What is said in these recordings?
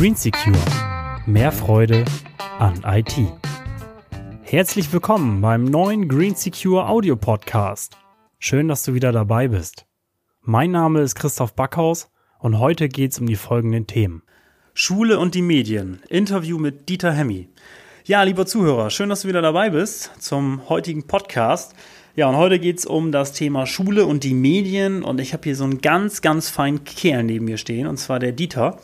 Green Secure. Mehr Freude an IT. Herzlich willkommen beim neuen Green Secure Audio Podcast. Schön, dass du wieder dabei bist. Mein Name ist Christoph Backhaus und heute geht es um die folgenden Themen. Schule und die Medien. Interview mit Dieter Hemmi. Ja, lieber Zuhörer, schön, dass du wieder dabei bist zum heutigen Podcast. Ja, und heute geht es um das Thema Schule und die Medien. Und ich habe hier so einen ganz, ganz feinen Kerl neben mir stehen, und zwar der Dieter.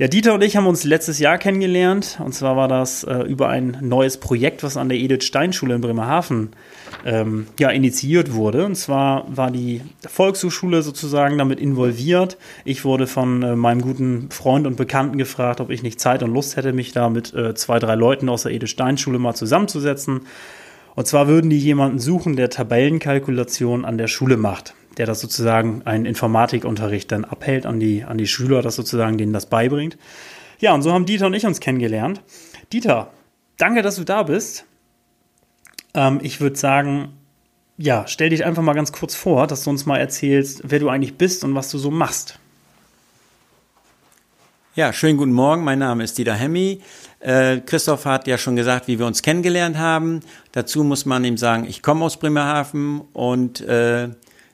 Ja, Dieter und ich haben uns letztes Jahr kennengelernt. Und zwar war das äh, über ein neues Projekt, was an der Edith Stein Schule in Bremerhaven ähm, ja, initiiert wurde. Und zwar war die Volkshochschule sozusagen damit involviert. Ich wurde von äh, meinem guten Freund und Bekannten gefragt, ob ich nicht Zeit und Lust hätte, mich da mit äh, zwei, drei Leuten aus der Edith Stein Schule mal zusammenzusetzen. Und zwar würden die jemanden suchen, der Tabellenkalkulation an der Schule macht der das sozusagen einen Informatikunterricht dann abhält an die, an die Schüler, das sozusagen denen das beibringt. Ja, und so haben Dieter und ich uns kennengelernt. Dieter, danke, dass du da bist. Ähm, ich würde sagen, ja, stell dich einfach mal ganz kurz vor, dass du uns mal erzählst, wer du eigentlich bist und was du so machst. Ja, schönen guten Morgen. Mein Name ist Dieter Hemmi. Äh, Christoph hat ja schon gesagt, wie wir uns kennengelernt haben. Dazu muss man ihm sagen, ich komme aus Bremerhaven und äh,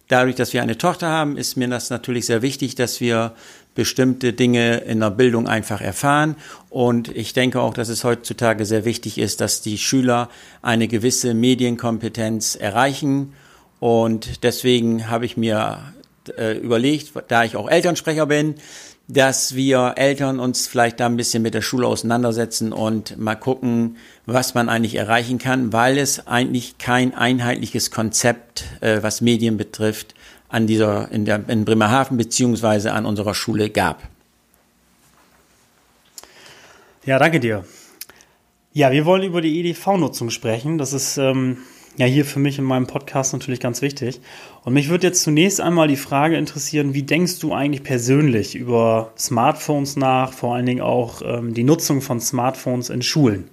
Dadurch, dass wir eine Tochter haben, ist mir das natürlich sehr wichtig, dass wir bestimmte Dinge in der Bildung einfach erfahren. Und ich denke auch, dass es heutzutage sehr wichtig ist, dass die Schüler eine gewisse Medienkompetenz erreichen. Und deswegen habe ich mir äh, überlegt, da ich auch Elternsprecher bin, dass wir Eltern uns vielleicht da ein bisschen mit der Schule auseinandersetzen und mal gucken, was man eigentlich erreichen kann, weil es eigentlich kein einheitliches Konzept, äh, was Medien betrifft, an dieser, in, der, in Bremerhaven beziehungsweise an unserer Schule gab. Ja, danke dir. Ja, wir wollen über die EDV-Nutzung sprechen. Das ist ähm, ja hier für mich in meinem Podcast natürlich ganz wichtig. Und mich würde jetzt zunächst einmal die Frage interessieren, wie denkst du eigentlich persönlich über Smartphones nach, vor allen Dingen auch ähm, die Nutzung von Smartphones in Schulen?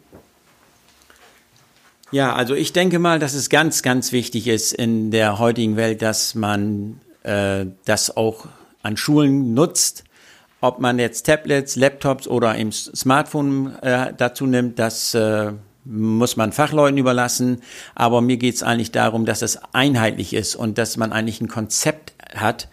Ja, also ich denke mal, dass es ganz, ganz wichtig ist in der heutigen Welt, dass man äh, das auch an Schulen nutzt. Ob man jetzt Tablets, Laptops oder im Smartphone äh, dazu nimmt, das äh, muss man Fachleuten überlassen. Aber mir geht es eigentlich darum, dass es einheitlich ist und dass man eigentlich ein Konzept hat.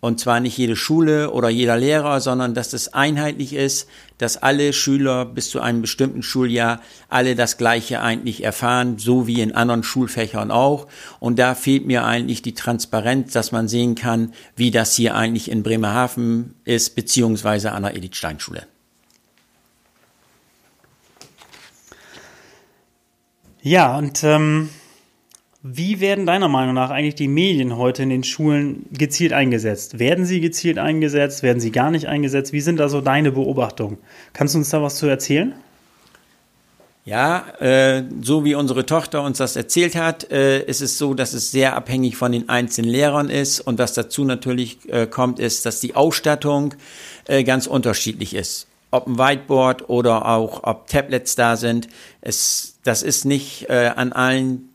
Und zwar nicht jede Schule oder jeder Lehrer, sondern dass es einheitlich ist, dass alle Schüler bis zu einem bestimmten Schuljahr alle das Gleiche eigentlich erfahren, so wie in anderen Schulfächern auch. Und da fehlt mir eigentlich die Transparenz, dass man sehen kann, wie das hier eigentlich in Bremerhaven ist, beziehungsweise an der Edith Stein Schule. Ja, und ähm, wie werden deiner Meinung nach eigentlich die Medien heute in den Schulen gezielt eingesetzt? Werden sie gezielt eingesetzt? Werden sie gar nicht eingesetzt? Wie sind da so deine Beobachtungen? Kannst du uns da was zu erzählen? Ja, äh, so wie unsere Tochter uns das erzählt hat, äh, ist es so, dass es sehr abhängig von den einzelnen Lehrern ist. Und was dazu natürlich äh, kommt, ist, dass die Ausstattung äh, ganz unterschiedlich ist ob ein Whiteboard oder auch ob Tablets da sind. Es, das ist nicht äh, an allen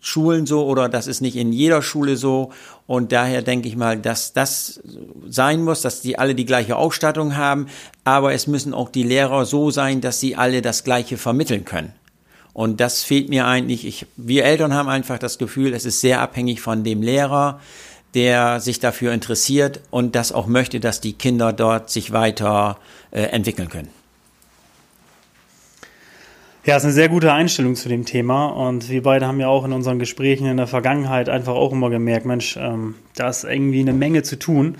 Schulen so oder das ist nicht in jeder Schule so. Und daher denke ich mal, dass das sein muss, dass die alle die gleiche Ausstattung haben. Aber es müssen auch die Lehrer so sein, dass sie alle das Gleiche vermitteln können. Und das fehlt mir eigentlich. Ich, wir Eltern haben einfach das Gefühl, es ist sehr abhängig von dem Lehrer, der sich dafür interessiert und das auch möchte, dass die Kinder dort sich weiter äh, entwickeln können. Ja, ist eine sehr gute Einstellung zu dem Thema. Und wir beide haben ja auch in unseren Gesprächen in der Vergangenheit einfach auch immer gemerkt, Mensch, ähm, da ist irgendwie eine Menge zu tun.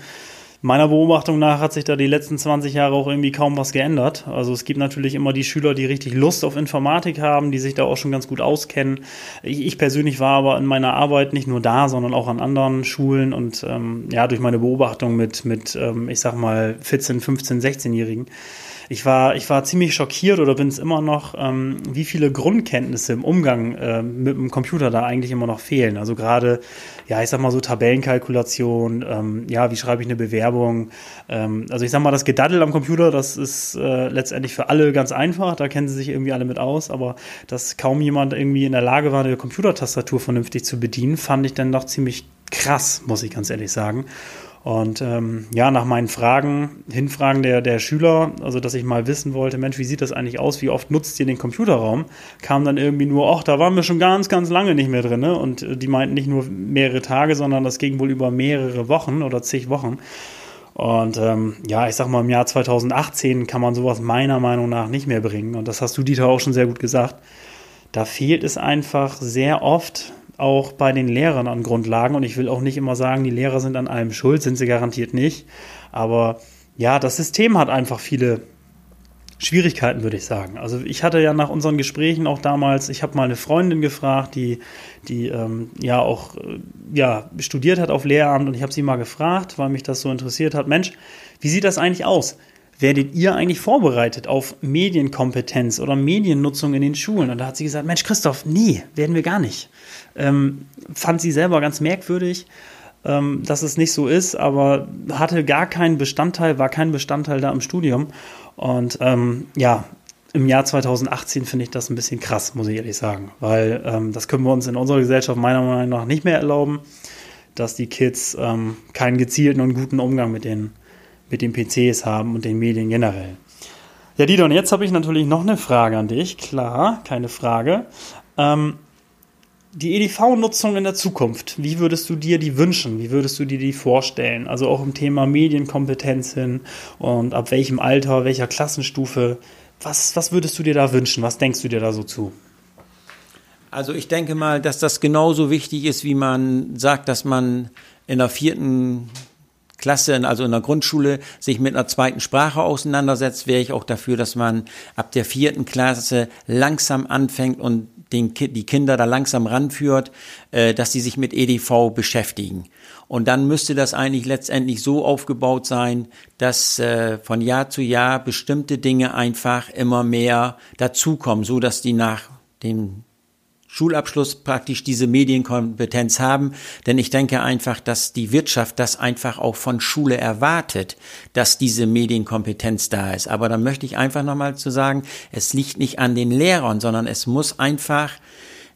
Meiner Beobachtung nach hat sich da die letzten 20 Jahre auch irgendwie kaum was geändert. Also es gibt natürlich immer die Schüler, die richtig Lust auf Informatik haben, die sich da auch schon ganz gut auskennen. Ich, ich persönlich war aber in meiner Arbeit nicht nur da, sondern auch an anderen Schulen und ähm, ja, durch meine Beobachtung mit, mit ähm, ich sag mal, 14, 15, 16-Jährigen ich war, ich war ziemlich schockiert oder bin es immer noch, ähm, wie viele Grundkenntnisse im Umgang äh, mit dem Computer da eigentlich immer noch fehlen. Also gerade, ja, ich sag mal so Tabellenkalkulation, ähm, ja, wie schreibe ich eine Bewerbung. Ähm, also ich sag mal, das Gedaddel am Computer, das ist äh, letztendlich für alle ganz einfach, da kennen sie sich irgendwie alle mit aus, aber dass kaum jemand irgendwie in der Lage war, eine Computertastatur vernünftig zu bedienen, fand ich dann doch ziemlich krass, muss ich ganz ehrlich sagen. Und ähm, ja, nach meinen Fragen, Hinfragen der, der Schüler, also dass ich mal wissen wollte, Mensch, wie sieht das eigentlich aus? Wie oft nutzt ihr den Computerraum? Kam dann irgendwie nur, ach, da waren wir schon ganz, ganz lange nicht mehr drin. Ne? Und äh, die meinten nicht nur mehrere Tage, sondern das ging wohl über mehrere Wochen oder zig Wochen. Und ähm, ja, ich sag mal, im Jahr 2018 kann man sowas meiner Meinung nach nicht mehr bringen. Und das hast du, Dieter, auch schon sehr gut gesagt. Da fehlt es einfach sehr oft auch bei den Lehrern an Grundlagen. Und ich will auch nicht immer sagen, die Lehrer sind an allem schuld, sind sie garantiert nicht. Aber ja, das System hat einfach viele Schwierigkeiten, würde ich sagen. Also ich hatte ja nach unseren Gesprächen auch damals, ich habe mal eine Freundin gefragt, die, die ähm, ja auch äh, ja, studiert hat auf Lehramt und ich habe sie mal gefragt, weil mich das so interessiert hat, Mensch, wie sieht das eigentlich aus? werdet ihr eigentlich vorbereitet auf Medienkompetenz oder Mediennutzung in den Schulen? Und da hat sie gesagt, Mensch, Christoph, nee, werden wir gar nicht. Ähm, fand sie selber ganz merkwürdig, ähm, dass es nicht so ist, aber hatte gar keinen Bestandteil, war kein Bestandteil da im Studium. Und ähm, ja, im Jahr 2018 finde ich das ein bisschen krass, muss ich ehrlich sagen, weil ähm, das können wir uns in unserer Gesellschaft meiner Meinung nach nicht mehr erlauben, dass die Kids ähm, keinen gezielten und guten Umgang mit den mit den PCs haben und den Medien generell. Ja, und jetzt habe ich natürlich noch eine Frage an dich. Klar, keine Frage. Ähm, die EDV-Nutzung in der Zukunft, wie würdest du dir die wünschen? Wie würdest du dir die vorstellen? Also auch im Thema Medienkompetenz hin und ab welchem Alter, welcher Klassenstufe. Was, was würdest du dir da wünschen? Was denkst du dir da so zu? Also ich denke mal, dass das genauso wichtig ist, wie man sagt, dass man in der vierten Klasse, also in der Grundschule, sich mit einer zweiten Sprache auseinandersetzt, wäre ich auch dafür, dass man ab der vierten Klasse langsam anfängt und den, die Kinder da langsam ranführt, äh, dass sie sich mit EDV beschäftigen. Und dann müsste das eigentlich letztendlich so aufgebaut sein, dass äh, von Jahr zu Jahr bestimmte Dinge einfach immer mehr dazukommen, so dass die nach dem Schulabschluss praktisch diese Medienkompetenz haben. Denn ich denke einfach, dass die Wirtschaft das einfach auch von Schule erwartet, dass diese Medienkompetenz da ist. Aber da möchte ich einfach nochmal zu sagen, es liegt nicht an den Lehrern, sondern es muss einfach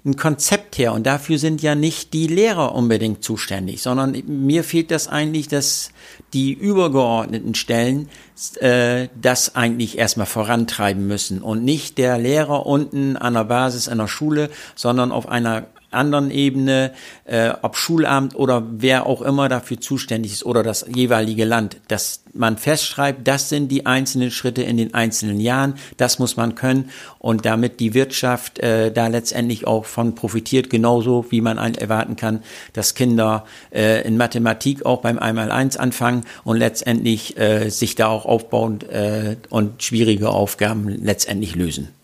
ein Konzept her. Und dafür sind ja nicht die Lehrer unbedingt zuständig, sondern mir fehlt das eigentlich, dass die übergeordneten Stellen äh, das eigentlich erstmal vorantreiben müssen und nicht der Lehrer unten an der Basis einer Schule, sondern auf einer anderen Ebene, äh, ob Schulamt oder wer auch immer dafür zuständig ist oder das jeweilige Land, dass man festschreibt, das sind die einzelnen Schritte in den einzelnen Jahren, das muss man können und damit die Wirtschaft äh, da letztendlich auch von profitiert, genauso wie man erwarten kann, dass Kinder äh, in Mathematik auch beim Einmaleins anfangen und letztendlich äh, sich da auch aufbauen äh, und schwierige Aufgaben letztendlich lösen.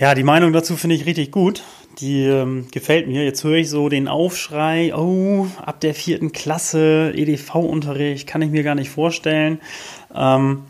Ja, die Meinung dazu finde ich richtig gut. Die ähm, gefällt mir. Jetzt höre ich so den Aufschrei, oh, ab der vierten Klasse EDV-Unterricht kann ich mir gar nicht vorstellen. Ähm,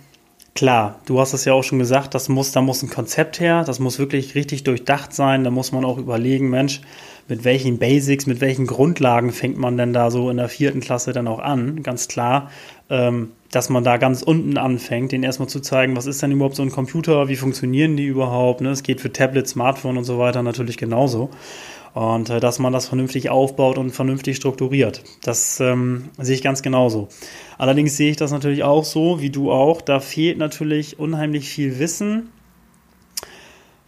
klar, du hast es ja auch schon gesagt, das muss, da muss ein Konzept her, das muss wirklich richtig durchdacht sein. Da muss man auch überlegen, Mensch, mit welchen Basics, mit welchen Grundlagen fängt man denn da so in der vierten Klasse dann auch an? Ganz klar. Ähm, dass man da ganz unten anfängt, den erstmal zu zeigen, was ist denn überhaupt so ein Computer, wie funktionieren die überhaupt. Ne? Es geht für Tablet, Smartphone und so weiter natürlich genauso. Und äh, dass man das vernünftig aufbaut und vernünftig strukturiert. Das ähm, sehe ich ganz genauso. Allerdings sehe ich das natürlich auch so, wie du auch. Da fehlt natürlich unheimlich viel Wissen,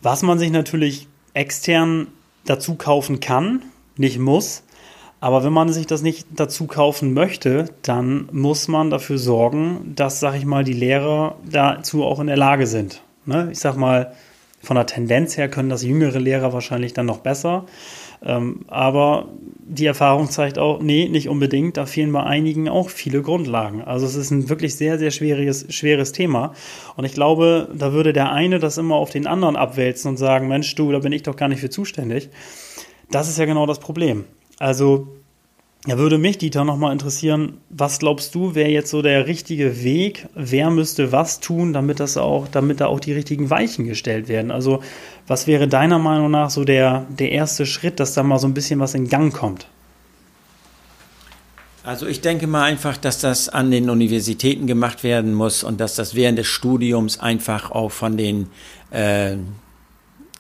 was man sich natürlich extern dazu kaufen kann, nicht muss. Aber wenn man sich das nicht dazu kaufen möchte, dann muss man dafür sorgen, dass, sag ich mal, die Lehrer dazu auch in der Lage sind. Ne? Ich sag mal, von der Tendenz her können das jüngere Lehrer wahrscheinlich dann noch besser. Ähm, aber die Erfahrung zeigt auch, nee, nicht unbedingt. Da fehlen bei einigen auch viele Grundlagen. Also es ist ein wirklich sehr, sehr schwieriges, schweres Thema. Und ich glaube, da würde der eine das immer auf den anderen abwälzen und sagen, Mensch, du, da bin ich doch gar nicht für zuständig. Das ist ja genau das Problem. Also Ja, würde mich, Dieter, nochmal interessieren, was glaubst du, wäre jetzt so der richtige Weg? Wer müsste was tun, damit das auch, damit da auch die richtigen Weichen gestellt werden? Also, was wäre deiner Meinung nach so der, der erste Schritt, dass da mal so ein bisschen was in Gang kommt? Also ich denke mal einfach, dass das an den Universitäten gemacht werden muss und dass das während des Studiums einfach auch von den äh,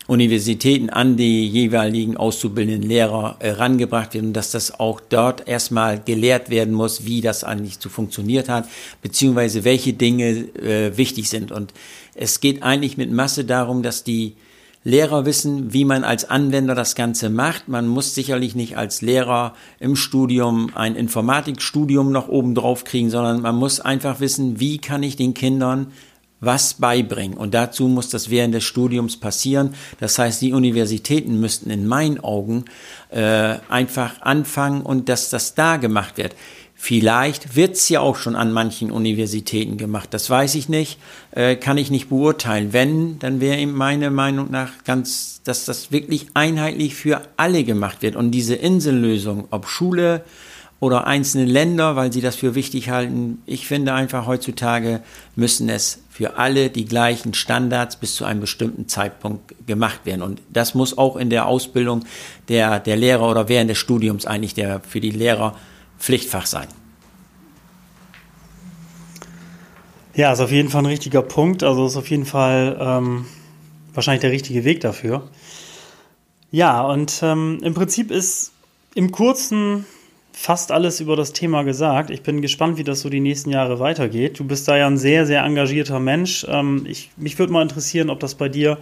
Universitäten an die jeweiligen auszubildenden Lehrer äh, rangebracht wird und dass das auch dort erstmal gelehrt werden muss, wie das eigentlich zu funktioniert hat, beziehungsweise welche Dinge äh, wichtig sind. Und es geht eigentlich mit Masse darum, dass die Lehrer wissen, wie man als Anwender das Ganze macht. Man muss sicherlich nicht als Lehrer im Studium ein Informatikstudium noch oben drauf kriegen, sondern man muss einfach wissen, wie kann ich den Kindern was beibringen. Und dazu muss das während des Studiums passieren. Das heißt, die Universitäten müssten in meinen Augen äh, einfach anfangen und dass das da gemacht wird. Vielleicht wird's ja auch schon an manchen Universitäten gemacht. Das weiß ich nicht, äh, kann ich nicht beurteilen. Wenn, dann wäre eben meine Meinung nach ganz, dass das wirklich einheitlich für alle gemacht wird. Und diese Insellösung, ob Schule oder einzelne Länder, weil sie das für wichtig halten, ich finde einfach heutzutage müssen es für alle die gleichen Standards bis zu einem bestimmten Zeitpunkt gemacht werden. Und das muss auch in der Ausbildung der, der Lehrer oder während des Studiums eigentlich der, für die Lehrer Pflichtfach sein. Ja, ist auf jeden Fall ein richtiger Punkt. Also ist auf jeden Fall ähm, wahrscheinlich der richtige Weg dafür. Ja, und ähm, im Prinzip ist im Kurzen fast alles über das Thema gesagt. Ich bin gespannt, wie das so die nächsten Jahre weitergeht. Du bist da ja ein sehr, sehr engagierter Mensch. Ähm, ich, mich würde mal interessieren, ob das bei dir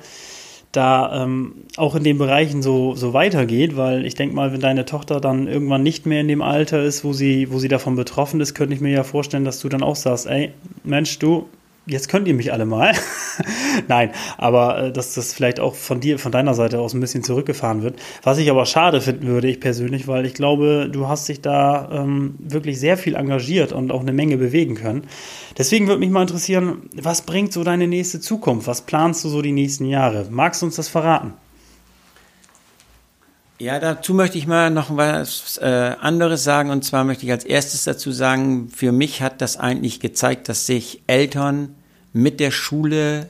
da ähm, auch in den Bereichen so, so weitergeht, weil ich denke mal, wenn deine Tochter dann irgendwann nicht mehr in dem Alter ist, wo sie, wo sie davon betroffen ist, könnte ich mir ja vorstellen, dass du dann auch sagst, ey, Mensch, du, jetzt könnt ihr mich alle mal. Nein, aber äh, dass das vielleicht auch von dir, von deiner Seite aus ein bisschen zurückgefahren wird. Was ich aber schade finden würde, ich persönlich, weil ich glaube, du hast dich da ähm, wirklich sehr viel engagiert und auch eine Menge bewegen können. Deswegen würde mich mal interessieren, was bringt so deine nächste Zukunft? Was planst du so die nächsten Jahre? Magst du uns das verraten? Ja, dazu möchte ich mal noch was äh, anderes sagen. Und zwar möchte ich als erstes dazu sagen, für mich hat das eigentlich gezeigt, dass sich Eltern mit der Schule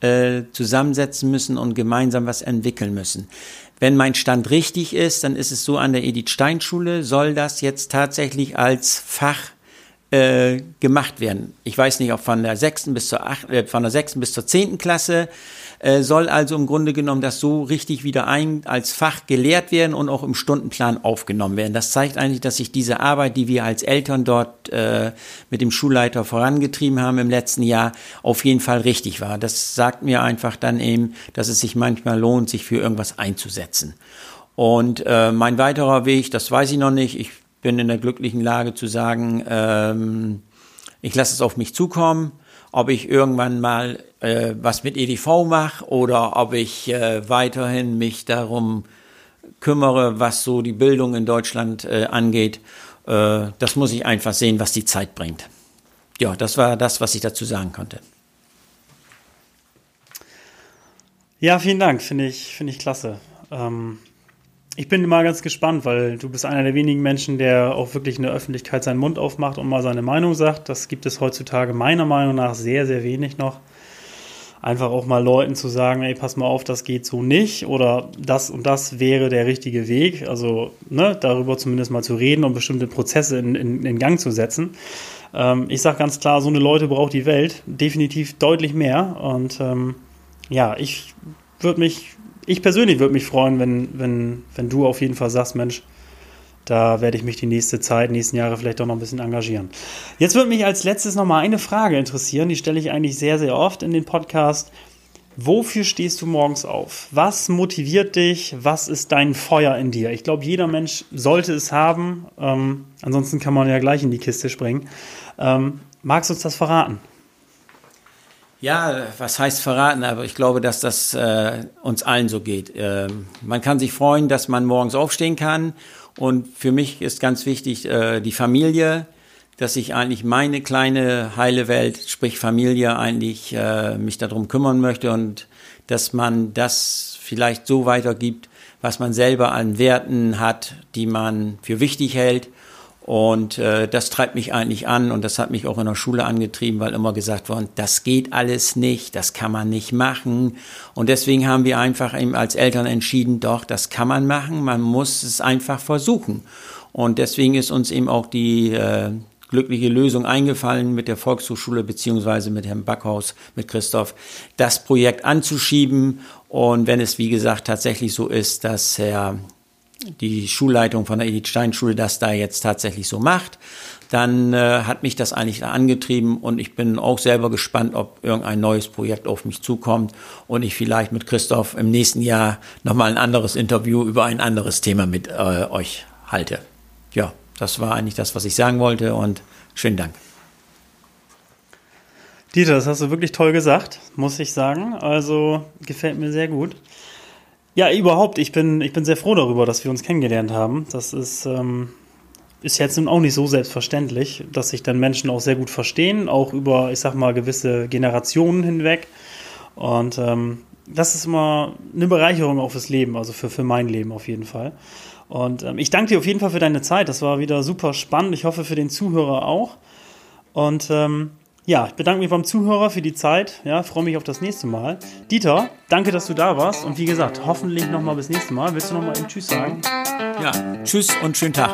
äh, zusammensetzen müssen und gemeinsam was entwickeln müssen. Wenn mein Stand richtig ist, dann ist es so an der Edith Stein Schule, soll das jetzt tatsächlich als Fach äh, gemacht werden. Ich weiß nicht, ob von der sechsten bis zur acht, äh, von der sechsten bis zur zehnten Klasse äh, soll also im Grunde genommen das so richtig wieder ein als Fach gelehrt werden und auch im Stundenplan aufgenommen werden. Das zeigt eigentlich, dass sich diese Arbeit, die wir als Eltern dort äh, mit dem Schulleiter vorangetrieben haben im letzten Jahr, auf jeden Fall richtig war. Das sagt mir einfach dann eben, dass es sich manchmal lohnt, sich für irgendwas einzusetzen. Und äh, mein weiterer Weg, das weiß ich noch nicht. Ich bin in der glücklichen Lage zu sagen, ähm, ich lasse es auf mich zukommen ob ich irgendwann mal äh, was mit EDV mache oder ob ich äh, weiterhin mich darum kümmere, was so die Bildung in Deutschland äh, angeht. Äh, das muss ich einfach sehen, was die Zeit bringt. Ja, das war das, was ich dazu sagen konnte. Ja, vielen Dank, finde ich, finde ich klasse. Ähm, ich bin mal ganz gespannt, weil du bist einer der wenigen Menschen, der auch wirklich in der Öffentlichkeit seinen Mund aufmacht und mal seine Meinung sagt. Das gibt es heutzutage meiner Meinung nach sehr, sehr wenig noch. Einfach auch mal Leuten zu sagen, ey, pass mal auf, das geht so nicht oder das und das wäre der richtige Weg. Also ne, darüber zumindest mal zu reden und bestimmte Prozesse in, in, in Gang zu setzen. Ähm, ich sage ganz klar, so eine Leute braucht die Welt definitiv deutlich mehr. Und ähm, ja, ich würde mich ich persönlich würde mich freuen, wenn, wenn, wenn du auf jeden Fall sagst, Mensch, da werde ich mich die nächste Zeit, nächsten Jahre vielleicht auch noch ein bisschen engagieren. Jetzt würde mich als letztes noch mal eine Frage interessieren, die stelle ich eigentlich sehr, sehr oft in den Podcast. Wofür stehst du morgens auf? Was motiviert dich? Was ist dein Feuer in dir? Ich glaube, jeder Mensch sollte es haben. Ähm, ansonsten kann man ja gleich in die Kiste springen. Ähm, magst du uns das verraten? Ja, was heißt verraten? Aber ich glaube, dass das äh, uns allen so geht. Äh, man kann sich freuen, dass man morgens aufstehen kann. Und für mich ist ganz wichtig äh, die Familie, dass ich eigentlich meine kleine heile Welt, sprich Familie, eigentlich äh, mich darum kümmern möchte und dass man das vielleicht so weitergibt, was man selber an Werten hat, die man für wichtig hält. Und äh, das treibt mich eigentlich an und das hat mich auch in der Schule angetrieben, weil immer gesagt worden, das geht alles nicht, das kann man nicht machen. Und deswegen haben wir einfach eben als Eltern entschieden, doch, das kann man machen, man muss es einfach versuchen. Und deswegen ist uns eben auch die äh, glückliche Lösung eingefallen mit der Volkshochschule beziehungsweise mit Herrn Backhaus, mit Christoph, das Projekt anzuschieben. Und wenn es, wie gesagt, tatsächlich so ist, dass Herr die Schulleitung von der Edith Stein Schule das da jetzt tatsächlich so macht, dann äh, hat mich das eigentlich da angetrieben und ich bin auch selber gespannt, ob irgendein neues Projekt auf mich zukommt und ich vielleicht mit Christoph im nächsten Jahr nochmal ein anderes Interview über ein anderes Thema mit äh, euch halte. Ja, das war eigentlich das, was ich sagen wollte und schönen Dank. Dieter, das hast du wirklich toll gesagt, muss ich sagen. Also gefällt mir sehr gut. Ja, überhaupt. Ich bin, ich bin sehr froh darüber, dass wir uns kennengelernt haben. Das ist, ähm, ist jetzt nun auch nicht so selbstverständlich, dass sich dann Menschen auch sehr gut verstehen, auch über, ich sag mal, gewisse Generationen hinweg. Und ähm, das ist immer eine Bereicherung auch fürs Leben, also für, für mein Leben auf jeden Fall. Und ähm, ich danke dir auf jeden Fall für deine Zeit. Das war wieder super spannend. Ich hoffe für den Zuhörer auch. Und ähm, ja, ich bedanke mich beim Zuhörer für die Zeit. Ja, freue mich auf das nächste Mal. Dieter, danke, dass du da warst. Und wie gesagt, hoffentlich nochmal bis nächste Mal. Willst du nochmal eben Tschüss sagen? Ja, Tschüss und schönen Tag.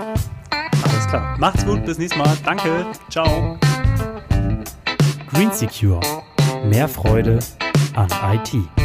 Alles klar. Macht's gut, bis nächstes Mal. Danke. Ciao. Green Secure. Mehr Freude an IT.